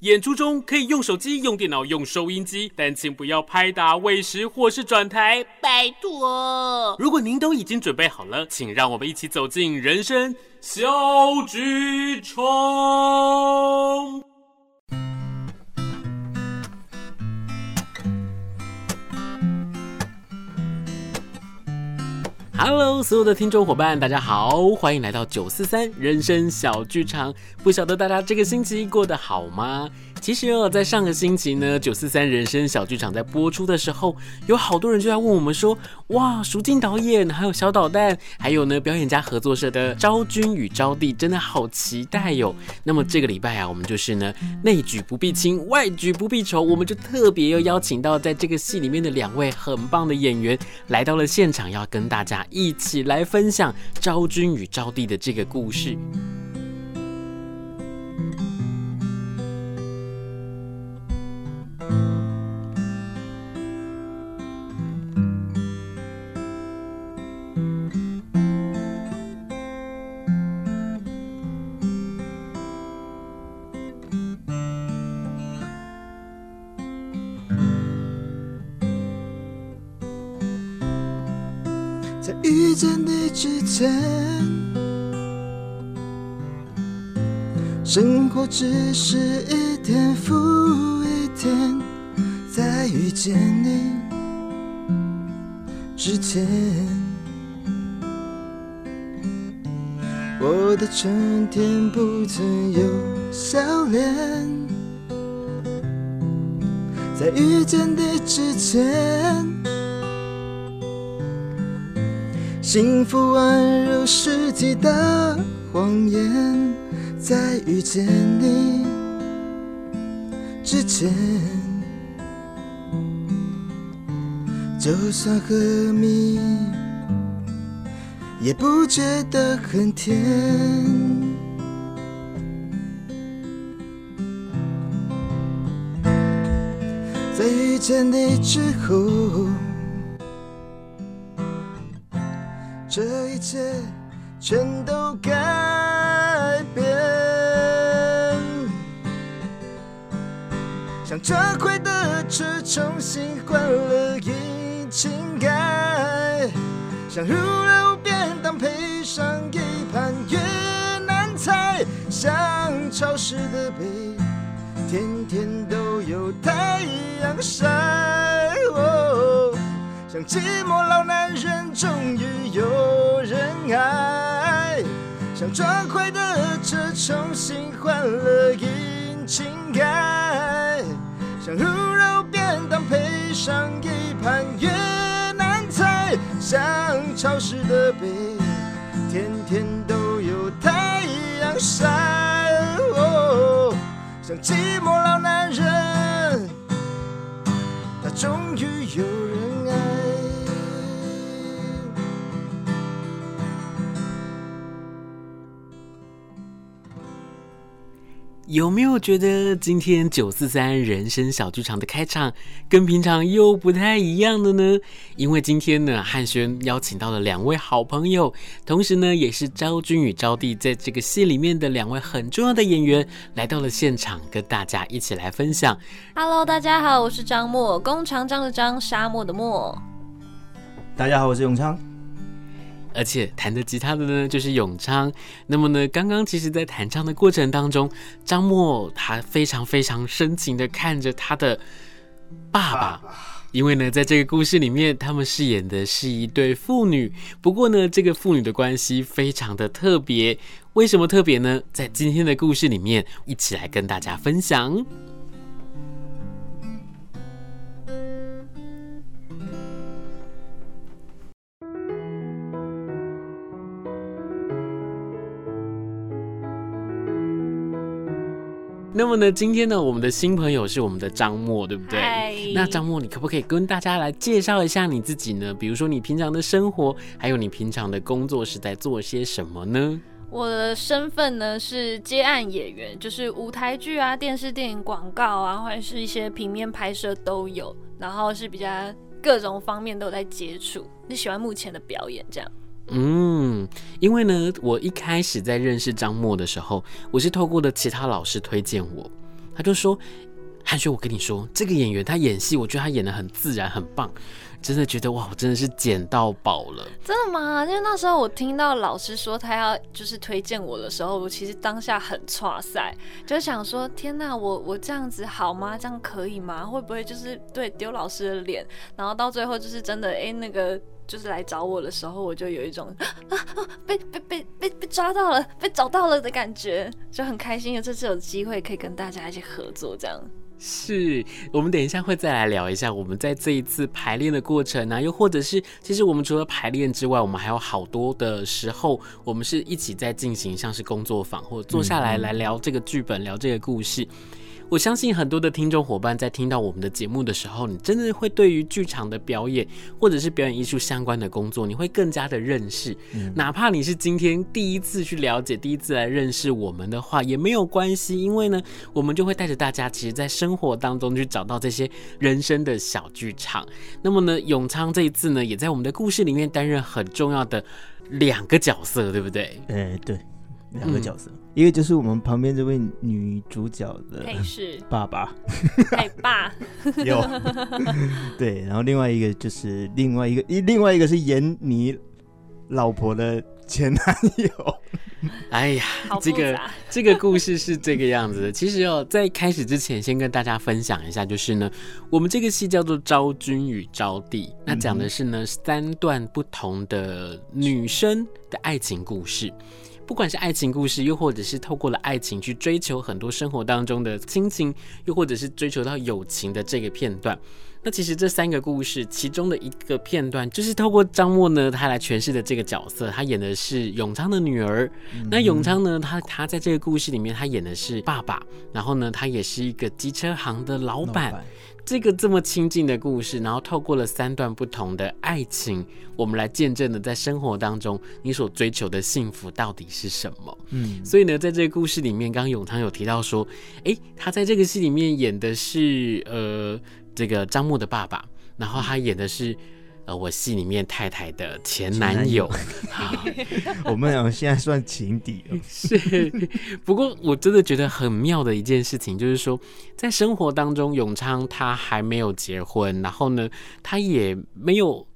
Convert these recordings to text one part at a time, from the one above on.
演出中可以用手机、用电脑、用收音机，但请不要拍打、喂食或是转台，拜托。如果您都已经准备好了，请让我们一起走进人生小剧场。Hello，所有的听众伙伴，大家好，欢迎来到九四三人生小剧场。不晓得大家这个星期过得好吗？其实哦，在上个星期呢，九四三人生小剧场在播出的时候，有好多人就在问我们说：“哇，淑静导演，还有小导弹，还有呢表演家合作社的昭君与招娣，真的好期待哟。”那么这个礼拜啊，我们就是呢内举不避亲，外举不避仇，我们就特别又邀请到在这个戏里面的两位很棒的演员来到了现场，要跟大家一起来分享昭君与招娣的这个故事。之前，生活只是一天复一天。在遇见你之前，我的春天不曾有笑脸。在遇见你之前。幸福宛如世纪的谎言，在遇见你之前，就算喝蜜，也不觉得很甜。在遇见你之后。这一切全都改变，像这回的车重新换了引擎盖，像入了便当配上一盘越南菜，像潮湿的背，天天都有太阳晒。像寂寞老男人终于有人爱，像撞坏的车重新换了引擎盖，像卤肉便当配上一盘越南菜，像潮湿的背，天天都有太阳晒。哦，像寂寞老男人，他终于有人有没有觉得今天九四三人生小剧场的开场跟平常又不太一样的呢？因为今天呢，汉轩邀请到了两位好朋友，同时呢，也是昭君与招娣在这个戏里面的两位很重要的演员，来到了现场，跟大家一起来分享。Hello，大家好，我是张默，弓长张的张，沙漠的漠。大家好，我是永昌。而且弹的吉他的呢，就是永昌。那么呢，刚刚其实，在弹唱的过程当中，张默他非常非常深情的看着他的爸爸，因为呢，在这个故事里面，他们饰演的是一对父女。不过呢，这个父女的关系非常的特别。为什么特别呢？在今天的故事里面，一起来跟大家分享。那么呢，今天呢，我们的新朋友是我们的张默，对不对？嗨那张默，你可不可以跟大家来介绍一下你自己呢？比如说你平常的生活，还有你平常的工作是在做些什么呢？我的身份呢是接案演员，就是舞台剧啊、电视、电影、广告啊，或者是一些平面拍摄都有，然后是比较各种方面都有在接触。你喜欢目前的表演这样？嗯，因为呢，我一开始在认识张默的时候，我是透过的其他老师推荐我，他就说：“汉轩，我跟你说，这个演员他演戏，我觉得他演得很自然，很棒。”真的觉得哇，我真的是捡到宝了！真的吗？因为那时候我听到老师说他要就是推荐我的时候，我其实当下很挫塞，就想说天哪，我我这样子好吗？这样可以吗？会不会就是对丢老师的脸？然后到最后就是真的哎、那个就是来找我的时候，我就有一种啊啊 被被被被被抓到了，被找到了的感觉，就很开心，有这次有机会可以跟大家一起合作这样。是我们等一下会再来聊一下我们在这一次排练的过程啊，又或者是其实我们除了排练之外，我们还有好多的时候，我们是一起在进行像是工作坊或者坐下来来聊这个剧本，聊这个故事。我相信很多的听众伙伴在听到我们的节目的时候，你真的会对于剧场的表演或者是表演艺术相关的工作，你会更加的认识。嗯。哪怕你是今天第一次去了解、第一次来认识我们的话，也没有关系，因为呢，我们就会带着大家，其实在生活当中去找到这些人生的小剧场。那么呢，永昌这一次呢，也在我们的故事里面担任很重要的两个角色，对不对？哎、欸，对。两个角色，嗯、一个就是我们旁边这位女主角的爸爸，哎爸，有对，然后另外一个就是另外一个一另外一个是演你老婆的前男友。哎呀，这个这个故事是这个样子的。其实哦，在开始之前，先跟大家分享一下，就是呢，我们这个戏叫做《昭君与招娣》，那讲的是呢三段不同的女生的爱情故事。不管是爱情故事，又或者是透过了爱情去追求很多生活当中的亲情，又或者是追求到友情的这个片段。那其实这三个故事，其中的一个片段，就是透过张默呢，他来诠释的这个角色，他演的是永昌的女儿。嗯、那永昌呢，他他在这个故事里面，他演的是爸爸，然后呢，他也是一个机车行的老板。这个这么亲近的故事，然后透过了三段不同的爱情，我们来见证了在生活当中你所追求的幸福到底是什么？嗯，所以呢，在这个故事里面，刚刚永昌有提到说，诶，他在这个戏里面演的是呃这个张默的爸爸，然后他演的是。呃，我戏里面太太的前男友，我们俩现在算情敌了。是，不过我真的觉得很妙的一件事情，就是说，在生活当中，永昌他还没有结婚，然后呢，他也没有。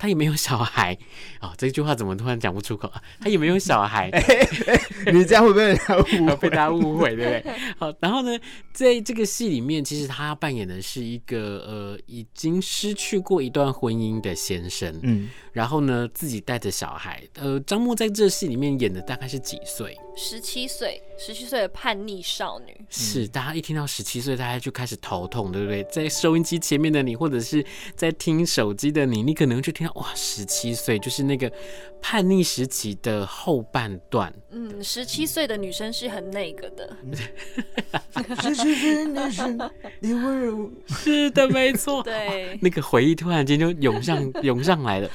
他也没有小孩 哦，这句话怎么突然讲不出口啊？他也没有小孩，欸 欸、你这样会被人家误会？被大家误会，对不对？好，然后呢，在这个戏里面，其实他扮演的是一个呃，已经失去过一段婚姻的先生，嗯，然后呢，自己带着小孩，呃，张默在这戏里面演的大概是几岁？十七岁，十七岁的叛逆少女。是，大家一听到十七岁，大家就开始头痛，对不对？在收音机前面的你，或者是在听手机的你，你可能就听到。哇，十七岁就是那个叛逆时期的后半段。嗯，十七岁的女生是很那个的。十七岁的女生，你温柔。是的，没错。对，那个回忆突然间就涌上涌上来了。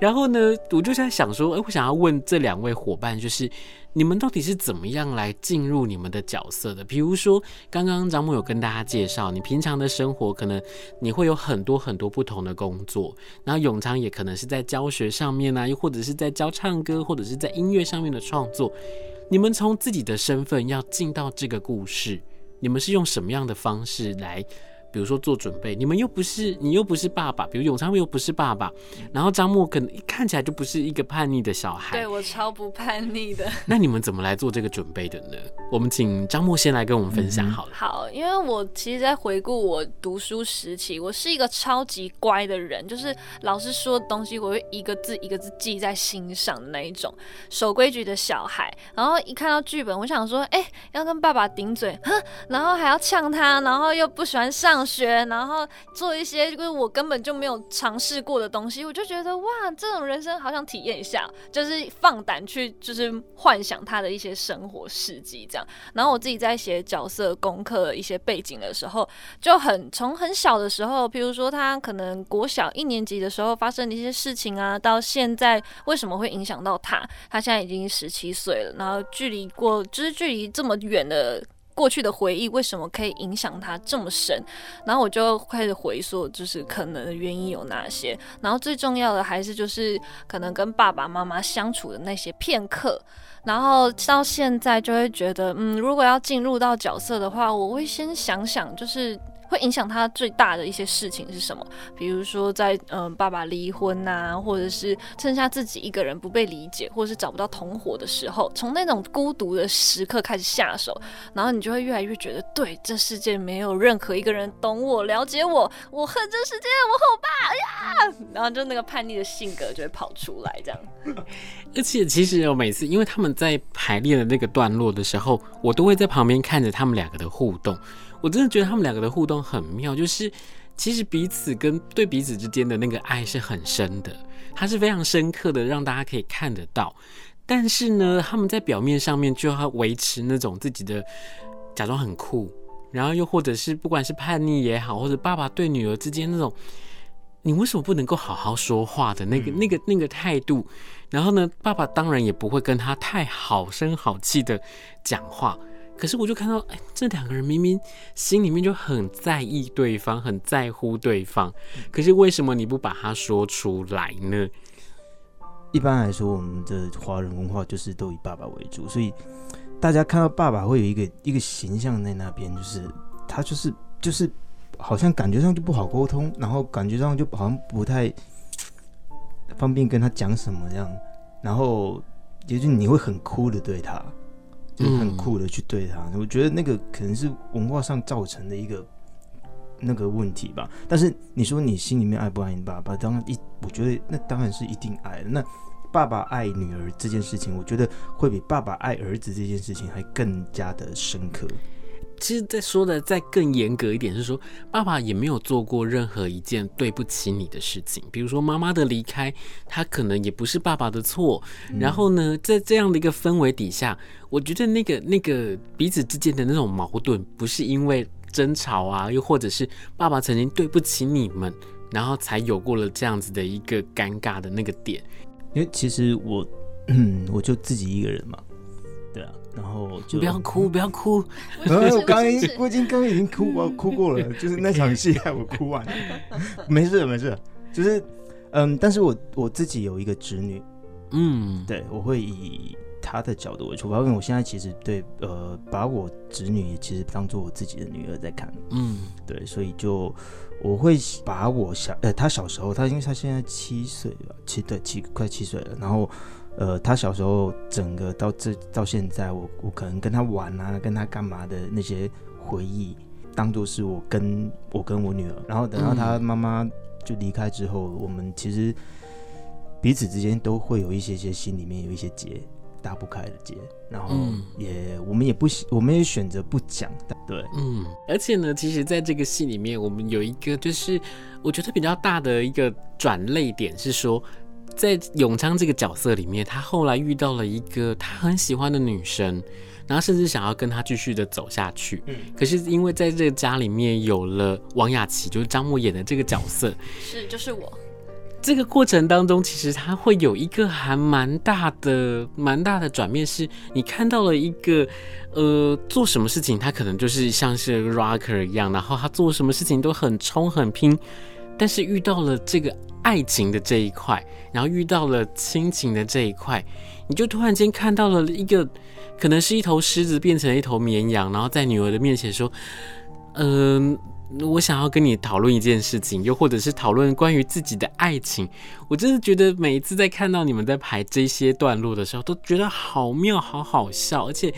然后呢，我就在想说，哎、我想要问这两位伙伴，就是。你们到底是怎么样来进入你们的角色的？比如说，刚刚张默有跟大家介绍，你平常的生活可能你会有很多很多不同的工作，然后永昌也可能是在教学上面啊，又或者是在教唱歌，或者是在音乐上面的创作。你们从自己的身份要进到这个故事，你们是用什么样的方式来？比如说做准备，你们又不是，你又不是爸爸，比如永昌又不是爸爸，然后张默可能一看起来就不是一个叛逆的小孩。对，我超不叛逆的。那你们怎么来做这个准备的呢？我们请张默先来跟我们分享好了。嗯、好，因为我其实，在回顾我读书时期，我是一个超级乖的人，就是老师说的东西，我会一个字一个字记在心上的那一种守规矩的小孩。然后一看到剧本，我想说，哎、欸，要跟爸爸顶嘴，哼，然后还要呛他，然后又不喜欢上。学，然后做一些就是我根本就没有尝试过的东西，我就觉得哇，这种人生好想体验一下，就是放胆去就是幻想他的一些生活事迹这样。然后我自己在写角色功课一些背景的时候，就很从很小的时候，譬如说他可能国小一年级的时候发生的一些事情啊，到现在为什么会影响到他？他现在已经十七岁了，然后距离过就是距离这么远的。过去的回忆为什么可以影响他这么深？然后我就开始回溯，就是可能原因有哪些。然后最重要的还是就是可能跟爸爸妈妈相处的那些片刻。然后到现在就会觉得，嗯，如果要进入到角色的话，我会先想想，就是。会影响他最大的一些事情是什么？比如说在嗯、爸爸离婚呐，或者是剩下自己一个人不被理解，或者是找不到同伙的时候，从那种孤独的时刻开始下手，然后你就会越来越觉得，对，这世界没有任何一个人懂我、了解我，我恨这世界，我恨我爸呀！然后就那个叛逆的性格就会跑出来，这样。而且其实我每次，因为他们在排练的那个段落的时候，我都会在旁边看着他们两个的互动。我真的觉得他们两个的互动很妙，就是其实彼此跟对彼此之间的那个爱是很深的，它是非常深刻的，让大家可以看得到。但是呢，他们在表面上面就要维持那种自己的假装很酷，然后又或者是不管是叛逆也好，或者爸爸对女儿之间那种你为什么不能够好好说话的那个、那个、那个态度。然后呢，爸爸当然也不会跟他太好声好气的讲话。可是我就看到，哎，这两个人明明心里面就很在意对方，很在乎对方，可是为什么你不把它说出来呢？一般来说，我们的华人文化就是都以爸爸为主，所以大家看到爸爸会有一个一个形象在那边，就是他就是就是好像感觉上就不好沟通，然后感觉上就好像不太方便跟他讲什么这样，然后也就你会很哭的对他。就是很酷的去对他，嗯，我觉得那个可能是文化上造成的一个那个问题吧。但是你说你心里面爱不爱你爸爸？当然一，我觉得那当然是一定爱的。那爸爸爱女儿这件事情，我觉得会比爸爸爱儿子这件事情还更加的深刻。其实，再说的再更严格一点，是说爸爸也没有做过任何一件对不起你的事情。比如说妈妈的离开，他可能也不是爸爸的错。然后呢，在这样的一个氛围底下，我觉得那个那个彼此之间的那种矛盾，不是因为争吵啊，又或者是爸爸曾经对不起你们，然后才有过了这样子的一个尴尬的那个点。因为其实我，嗯，我就自己一个人嘛。然后就不要哭，不要哭。然后 我刚刚我已经刚刚已经哭，我哭过了，就是那场戏害我哭完了。没事没事，就是嗯，但是我我自己有一个侄女，嗯，对，我会以她的角度为出发，因为我现在其实对呃，把我侄女其实当做我自己的女儿在看，嗯，对，所以就我会把我小呃，她小时候，她因为她现在七岁了，七对七快七岁了，然后。呃，他小时候整个到这到现在，我我可能跟他玩啊，跟他干嘛的那些回忆，当做是我跟我跟我女儿。然后等到他妈妈就离开之后，嗯，我们其实彼此之间都会有一些些心里面有一些结打不开的结，然后也，嗯，我们也不我们也选择不讲。对，嗯，而且呢，其实在这个戏里面，我们有一个就是我觉得比较大的一个转泪点是说。在永昌这个角色里面，他后来遇到了一个他很喜欢的女生，然后甚至想要跟他继续的走下去。嗯，可是因为在这个家里面有了王雅琪，就是张默演的这个角色，是就是我。这个过程当中，其实他会有一个还蛮大的、蛮大的转变，是你看到了一个，呃，做什么事情他可能就是像是 rocker 一样，然后他做什么事情都很冲很拼，但是遇到了这个。爱情的这一块，然后遇到了亲情的这一块，你就突然间看到了一个，可能是一头狮子变成了一头绵羊，然后在女儿的面前说：“嗯、我想要跟你讨论一件事情，又或者是讨论关于自己的爱情。”我真的觉得每一次在看到你们在排这些段落的时候，都觉得好妙，好好笑，而且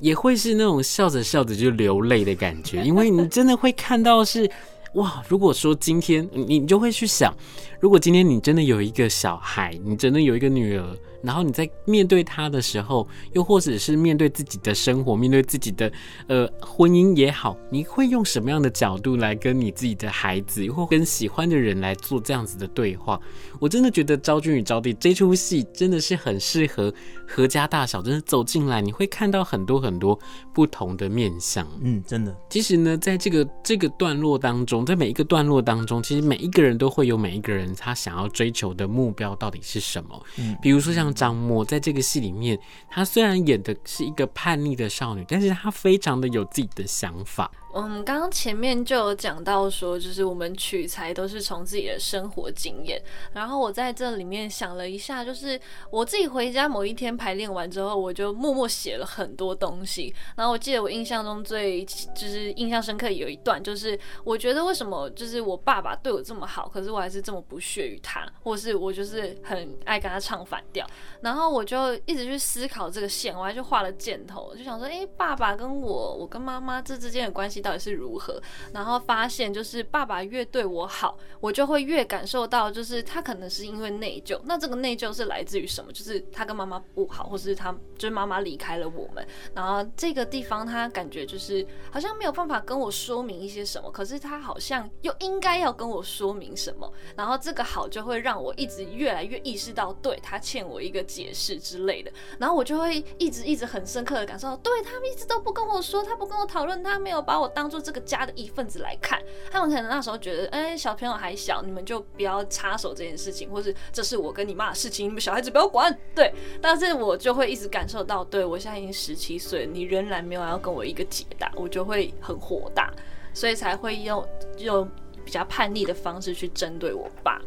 也会是那种笑着笑着就流泪的感觉，因为你真的会看到是。哇！如果说今天你你就会去想，如果今天你真的有一个小孩，你真的有一个女儿，然后你在面对他的时候，又或者是面对自己的生活，面对自己的呃婚姻也好，你会用什么样的角度来跟你自己的孩子，或跟喜欢的人来做这样子的对话？我真的觉得《昭君与昭帝》这出戏真的是很适合合家大小，真的走进来你会看到很多很多不同的面相。嗯，真的。其实呢，在这个这个段落当中，在每一个段落当中，其实每一个人都会有每一个人他想要追求的目标到底是什么。嗯，比如说像张默在这个戏里面，她虽然演的是一个叛逆的少女，但是她非常的有自己的想法。嗯，刚刚前面就有讲到说，就是我们取材都是从自己的生活经验。然后我在这里面想了一下，就是我自己回家某一天排练完之后，我就默默写了很多东西。然后我记得我印象中最就是印象深刻有一段，就是我觉得为什么就是我爸爸对我这么好，可是我还是这么不屑于他，或是我就是很爱跟他唱反调。然后我就一直去思考这个线，我还去画了箭头，就想说，哎，爸爸跟我，我跟妈妈这之间的关系到底是如何？然后发现，就是爸爸越对我好，我就会越感受到，就是他可能是因为内疚。那这个内疚是来自于什么？就是他跟妈妈不好，或是他就是妈妈离开了我们。然后这个地方，他感觉就是好像没有办法跟我说明一些什么，可是他好像又应该要跟我说明什么。然后这个好就会让我一直越来越意识到，对，他欠我一个解释之类的。然后我就会一直一直很深刻的感受到，对，他们一直都不跟我说，他不跟我讨论，他没有把我。当做这个家的一份子来看，他们可能那时候觉得，哎、欸，小朋友还小，你们就不要插手这件事情，或是这是我跟你妈的事情，你们小孩子不要管。对，但是我就会一直感受到，对，我现在已经十七岁，你仍然没有要跟我一个解答，我就会很火大，所以才会用用比较叛逆的方式去针对我爸。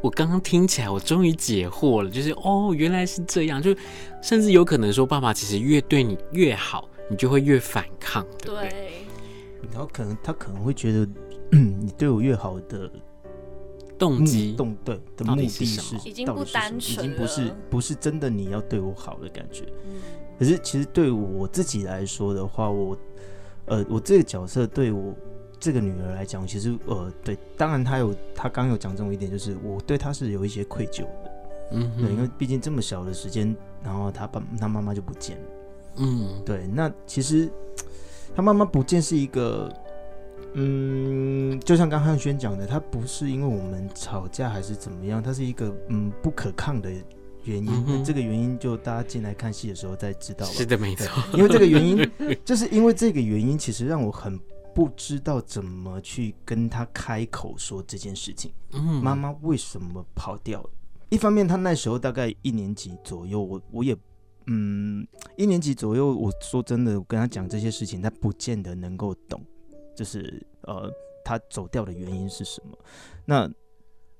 我刚刚听起来，我终于解惑了，就是哦，原来是这样，就甚至有可能说，爸爸其实越对你越好，你就会越反抗，对不对？对然后可能他可能会觉得，嗯，你对我越好的动机动对的目的是已经不单纯，已经不是不是真的你要对我好的感觉。可是其实对我自己来说的话，我呃我这个角色对我这个女儿来讲，其实呃对，当然她有她刚有讲这么一点，就是我对她是有一些愧疚的。嗯，对，因为毕竟这么小的时间，然后她爸她妈妈就不见了。嗯，对，那其实。他妈妈不见是一个，嗯，就像刚汉轩讲的，他不是因为我们吵架还是怎么样，他是一个嗯不可抗的原因。这个原因就大家进来看戏的时候再知道吧。是的，没错。因为这个原因，就是因为这个原因，其实让我很不知道怎么去跟他开口说这件事情。嗯，妈妈为什么跑掉了？一方面，他那时候大概一年级左右，我我也。嗯，一年级左右，我说真的，我跟他讲这些事情，他不见得能够懂，就是呃，他走掉的原因是什么。那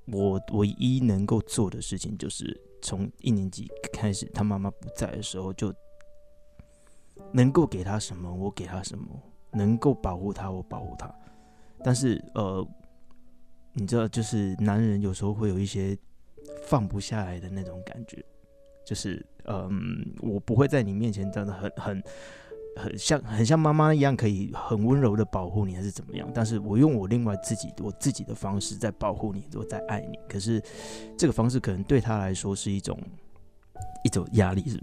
我唯一能够做的事情，就是从一年级开始，他妈妈不在的时候，就能够给他什么，我给他什么，能够保护他，我保护他。但是呃，你知道，就是男人有时候会有一些放不下来的那种感觉。就是，嗯，我不会在你面前真的很很很像很像妈妈一样，可以很温柔的保护你，还是怎么样？但是我用我另外自己我自己的方式在保护你，我在爱你。可是这个方式可能对他来说是一种一种压力，是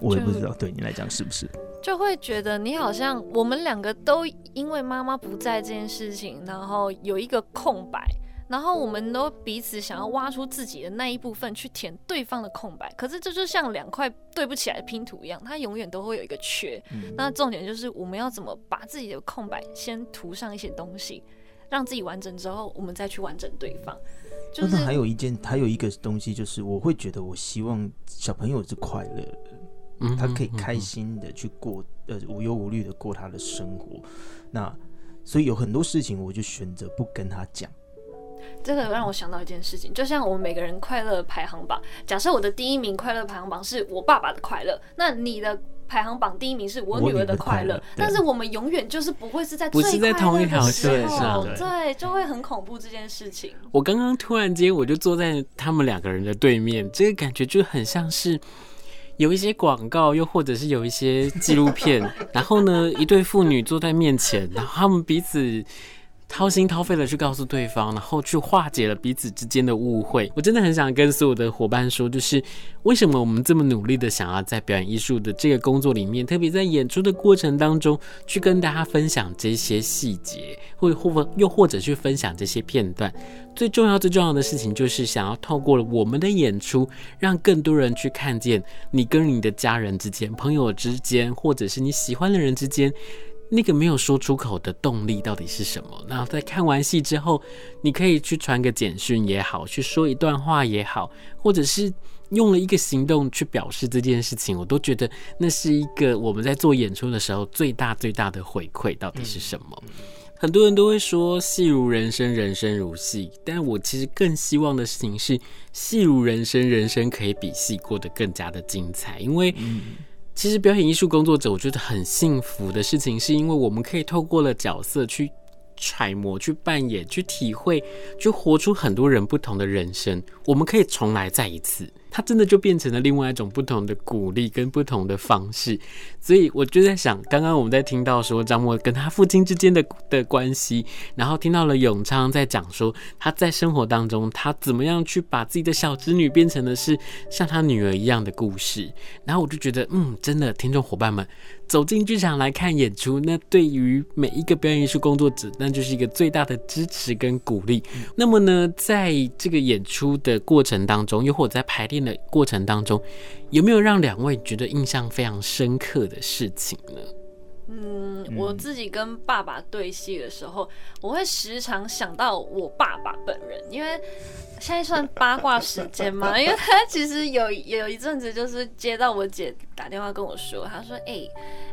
我也不知道对你来讲是不是？就会觉得你好像我们两个都因为妈妈不在这件事情，然后有一个空白。然后我们都彼此想要挖出自己的那一部分去填对方的空白，可是这就像两块对不起来的拼图一样，它永远都会有一个缺。嗯。那重点就是我们要怎么把自己的空白先涂上一些东西，让自己完整之后，我们再去完整对方。就是还有一件，还有一个东西就是，我会觉得我希望小朋友是快乐的，嗯，他可以开心的去过，呃，无忧无虑的过他的生活。那所以有很多事情，我就选择不跟他讲。这个让我想到一件事情，就像我们每个人快乐排行榜，假设我的第一名快乐排行榜是我爸爸的快乐，那你的排行榜第一名是我女儿的快乐，但是我们永远就是不会是在同一条线上，对，就会很恐怖这件事情。我刚刚突然间我就坐在他们两个人的对面，这个感觉就很像是有一些广告，又或者是有一些纪录片，然后呢，一对父女坐在面前，然后他们彼此。掏心掏肺的去告诉对方，然后去化解了彼此之间的误会。我真的很想跟所有的伙伴说，就是为什么我们这么努力的想要在表演艺术的这个工作里面，特别在演出的过程当中，去跟大家分享这些细节，或或又或者去分享这些片段。最重要、最重要的事情就是想要透过了我们的演出，让更多人去看见你跟你的家人之间、朋友之间，或者是你喜欢的人之间。那个没有说出口的动力到底是什么？然后在看完戏之后，你可以去传个简讯也好，去说一段话也好，或者是用了一个行动去表示这件事情，我都觉得那是一个我们在做演出的时候最大最大的回馈到底是什么？很多人都会说戏如人生，人生如戏，但我其实更希望的事情是戏如人生，人生可以比戏过得更加的精彩，因为。其实表演艺术工作者，我觉得很幸福的事情，是因为我们可以透过了角色去揣摩、去扮演、去体会、去活出很多人不同的人生。我们可以重来再一次。它真的就变成了另外一种不同的鼓励跟不同的方式，所以我就在想，刚刚我们在听到说张默跟他父亲之间的的关系，然后听到了永昌在讲说他在生活当中他怎么样去把自己的小侄女变成的是像他女儿一样的故事，然后我就觉得，嗯，真的，听众伙伴们。走进剧场来看演出，那对于每一个表演艺术工作者，那就是一个最大的支持跟鼓励。那么呢，在这个演出的过程当中，又或者在排练的过程当中，有没有让两位觉得印象非常深刻的事情呢？嗯，我自己跟爸爸对戏的时候，我会时常想到我爸爸本人，因为。现在算八卦时间嘛？因为他其实有有一阵子就是接到我姐打电话跟我说，他说：“哎、欸，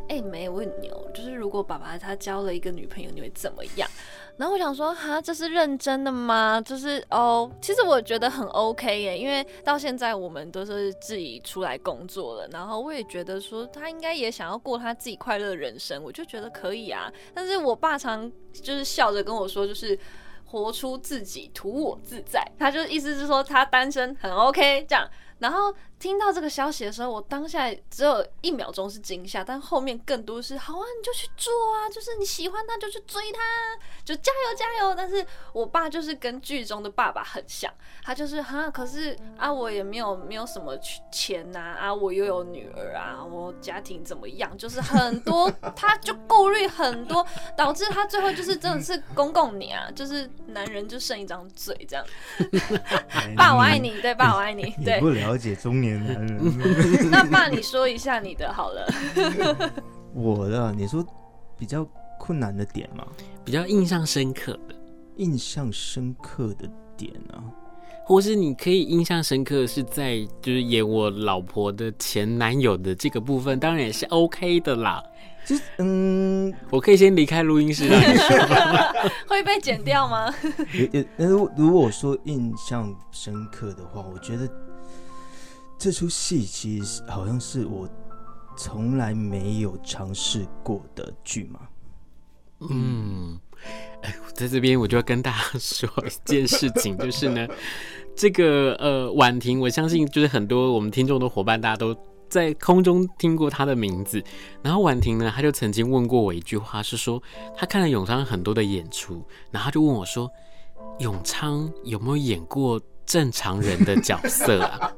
哎、欸，没问你哦，就是如果爸爸他交了一个女朋友，你会怎么样？”然后我想说：“哈，这是认真的吗？就是哦，其实我觉得很 OK 耶，因为到现在我们都是自己出来工作了，然后我也觉得说他应该也想要过他自己快乐的人生，我就觉得可以啊。但是我爸常就是笑着跟我说，就是。”活出自己，图我自在。他就意思是说，他单身很 OK 这样。然后听到这个消息的时候，我当下只有一秒钟是惊吓，但后面更多是好啊，你就去做啊，就是你喜欢他就去追他，就加油加油。但是我爸就是跟剧中的爸爸很像，他就是哈，可是啊，我也没有没有什么钱呐，啊，我又有女儿啊，我家庭怎么样，就是很多，他就顾虑很多，导致他最后就是真的是公公你啊，就是男人就剩一张嘴这样。爸我爱你，对，爸我爱你，对。不了解中年男人 那爸，你说一下你的好了。我的，你说比较困难的点吗？比较印象深刻的，印象深刻的点啊，或是你可以印象深刻是在就是演我老婆的前男友的这个部分，当然也是 OK 的啦。就是嗯，我可以先离开录音室，会被剪掉吗？也也，如如果说印象深刻的话，我觉得。这出戏其实好像是我从来没有尝试过的剧嘛。嗯，哎，在这边我就要跟大家说一件事情，就是呢，这个呃婉婷，我相信就是很多我们听众的伙伴，大家都在空中听过她的名字。然后婉婷呢，她就曾经问过我一句话，是说她看了永昌很多的演出，然后她就问我说，永昌有没有演过正常人的角色啊？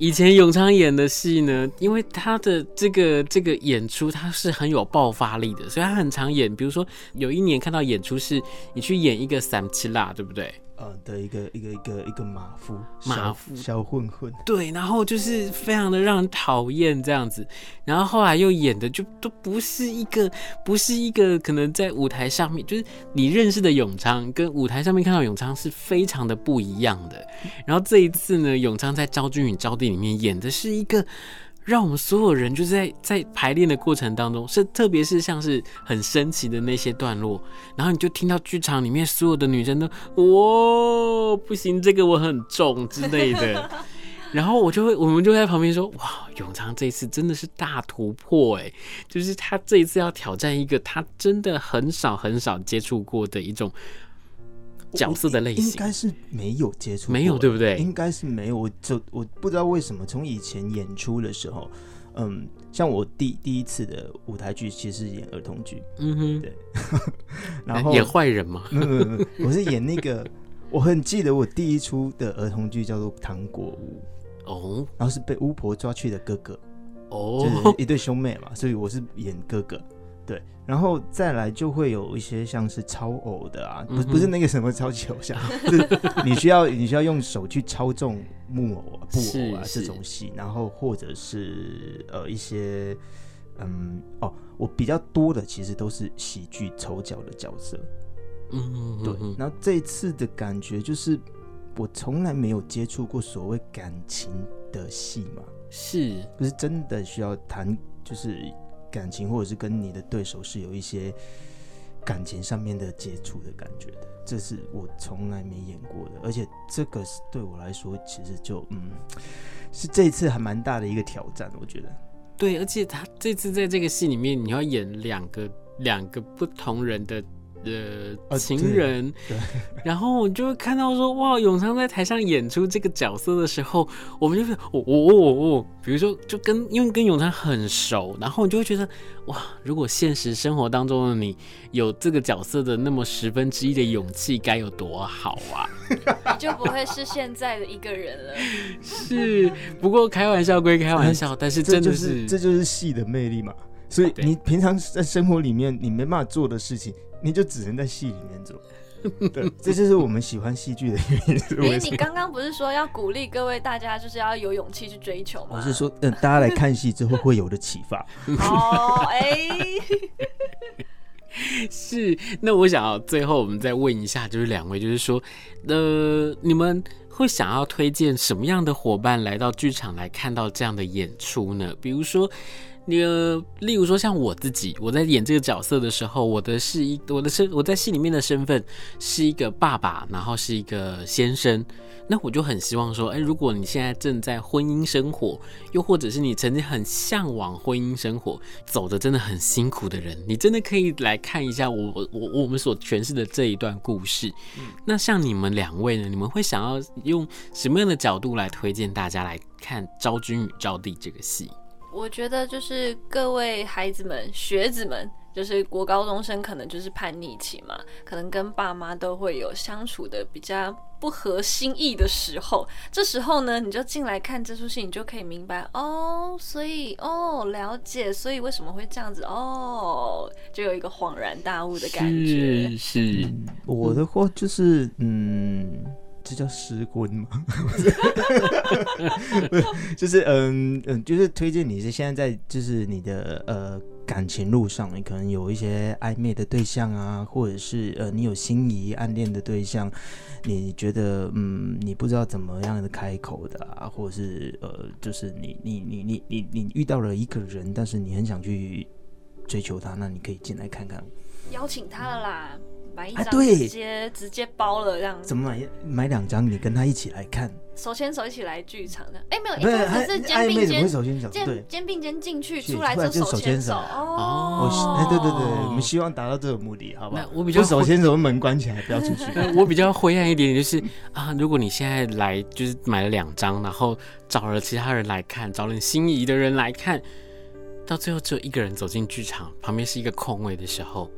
以前永昌演的戏呢，因为他的这个这个演出，他是很有爆发力的，所以他很常演。比如说有一年看到演出是，你去演一个三七辣，对不对？呃的一个一个一个一个马夫，马夫小混混，对，然后就是非常的让人讨厌这样子，然后后来又演的就都不是一个，不是一个可能在舞台上面，就是你认识的永昌跟舞台上面看到永昌是非常的不一样的。然后这一次呢，永昌在《昭君与招娣》里面演的是一个。让我们所有人就是在在排练的过程当中，是特别是像是很神奇的那些段落，然后你就听到剧场里面所有的女生都哇不行，这个我很重之类的，然后我就会我们就会在旁边说哇，永昌这一次真的是大突破哎，就是他这一次要挑战一个他真的很少很少接触过的一种。角色的类型应该是没有接触，没有对不对？应该是没有。我就我不知道为什么从以前演出的时候，嗯，像我第第一次的舞台剧其实是演儿童剧，嗯哼，对，然后演坏人吗？没有没有没有，我是演那个，我很记得我第一出的儿童剧叫做《糖果屋》，哦，然后是被巫婆抓去的哥哥，哦，就是一对兄妹嘛，所以我是演哥哥。对，然后再来就会有一些像是超偶的啊，不不是那个什么超级偶像，是你需要你需要用手去操纵木偶啊、布偶啊这种戏，然后或者是呃一些嗯哦，我比较多的其实都是喜剧丑角的角色，嗯嗯对，然后这一次的感觉就是我从来没有接触过所谓感情的戏嘛，是不是真的需要谈就是？感情，或者是跟你的对手是有一些感情上面的接触的感觉的，这是我从来没演过的，而且这个是对我来说，其实就嗯，是这次还蛮大的一个挑战，我觉得。对，而且他这次在这个戏里面，你要演两个两个不同人的。呃，情人，对，然后我就会看到说，哇，永昌在台上演出这个角色的时候，我们就是，我我我我，比如说，就跟因为跟永昌很熟，然后你就会觉得，哇，如果现实生活当中的你有这个角色的那么十分之一的勇气，该有多好啊！你 就不会是现在的一个人了。是，不过开玩笑归开玩笑，但是真的是，这就是戏的魅力嘛。所以你平常在生活里面你没办法做的事情。你就只能在戏里面做，对，这就是我们喜欢戏剧的原因。哎、欸，你刚刚不是说要鼓励各位大家，就是要有勇气去追求吗？我是说，嗯，大家来看戏之后会有的启发。哦，哎、欸，是。那我想要最后我们再问一下，就是两位，就是说，呃，你们会想要推荐什么样的伙伴来到剧场来看到这样的演出呢？比如说。那个，例如说像我自己，我在演这个角色的时候，我的是一我的身我在戏里面的身份是一个爸爸，然后是一个先生。那我就很希望说，哎，如果你现在正在婚姻生活，又或者是你曾经很向往婚姻生活，走的真的很辛苦的人，你真的可以来看一下我我我们所诠释的这一段故事。嗯。那像你们两位呢，你们会想要用什么样的角度来推荐大家来看《昭君与昭帝》这个戏？我觉得就是各位孩子们、学子们，就是国高中生，可能就是叛逆期嘛，可能跟爸妈都会有相处的比较不合心意的时候。这时候呢，你就进来看这出戏，你就可以明白哦，所以哦，了解，所以为什么会这样子哦，就有一个恍然大悟的感觉。是，是，嗯，我的话就是嗯。这叫失婚吗？就是嗯嗯，就是推荐你是现在在就是你的呃感情路上，你可能有一些暧昧的对象啊，或者是呃你有心仪暗恋的对象，你觉得嗯你不知道怎么样的开口的啊，或者是呃就是你你你你你你遇到了一个人，但是你很想去追求他，那你可以进来看看，邀请他了啦。买一张直接、啊、直接包了这样子，怎么买？买两张，你跟他一起来看，手牵手一起来剧场的。哎、欸，没有，一开始是肩并肩，手牵手，肩肩并肩进去，出来就手牵手。哦，哎，对对对，我们希望达到这个目的，好不好？我比较手牵手，门关起来，不要出去。我比较灰暗一点，就是啊，如果你现在来，就是买了两张，然后找了其他人来看，找了你心仪的人来看，到最后只有一个人走进剧场，旁边是一个空位的时候。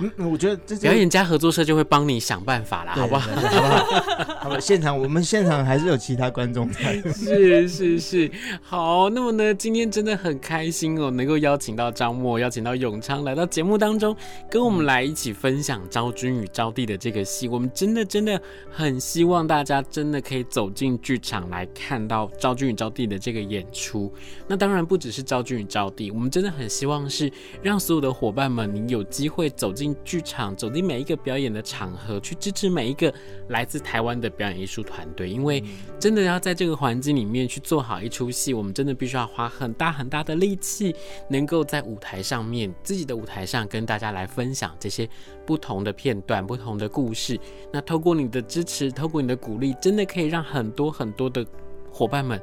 嗯，我觉得这表演家合作社就会帮你想办法啦，好不好？好不好？好吧，现场我们现场还是有其他观众在。是是是，好，那么呢，今天真的很开心哦，能够邀请到张默，邀请到永昌来到节目当中，跟我们来一起分享《昭君与昭帝》的这个戏。我们真的真的很希望大家真的可以走进剧场来看到《昭君与昭帝》的这个演出。那当然不只是《昭君与昭帝》，我们真的很希望是让所有的伙伴们，你有机会走进。剧场，走进每一个表演的场合，去支持每一个来自台湾的表演艺术团队。因为真的要在这个环境里面去做好一出戏，我们真的必须要花很大很大的力气，能够在舞台上面，自己的舞台上跟大家来分享这些不同的片段、不同的故事。那透过你的支持，透过你的鼓励，真的可以让很多很多的伙伴们。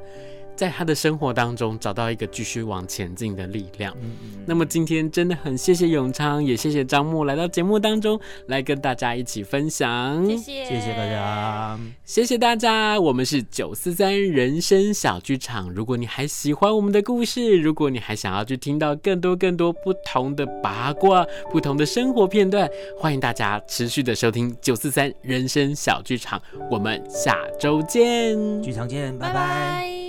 在他的生活当中找到一个继续往前进的力量。嗯嗯。那么今天真的很谢谢永昌，也谢谢张木来到节目当中来跟大家一起分享。谢谢，谢谢大家，谢谢大家。我们是九四三人生小剧场。如果你还喜欢我们的故事，如果你还想要去听到更多更多不同的八卦、不同的生活片段，欢迎大家持续的收听九四三人生小剧场。我们下周见，剧场见，拜拜。拜拜。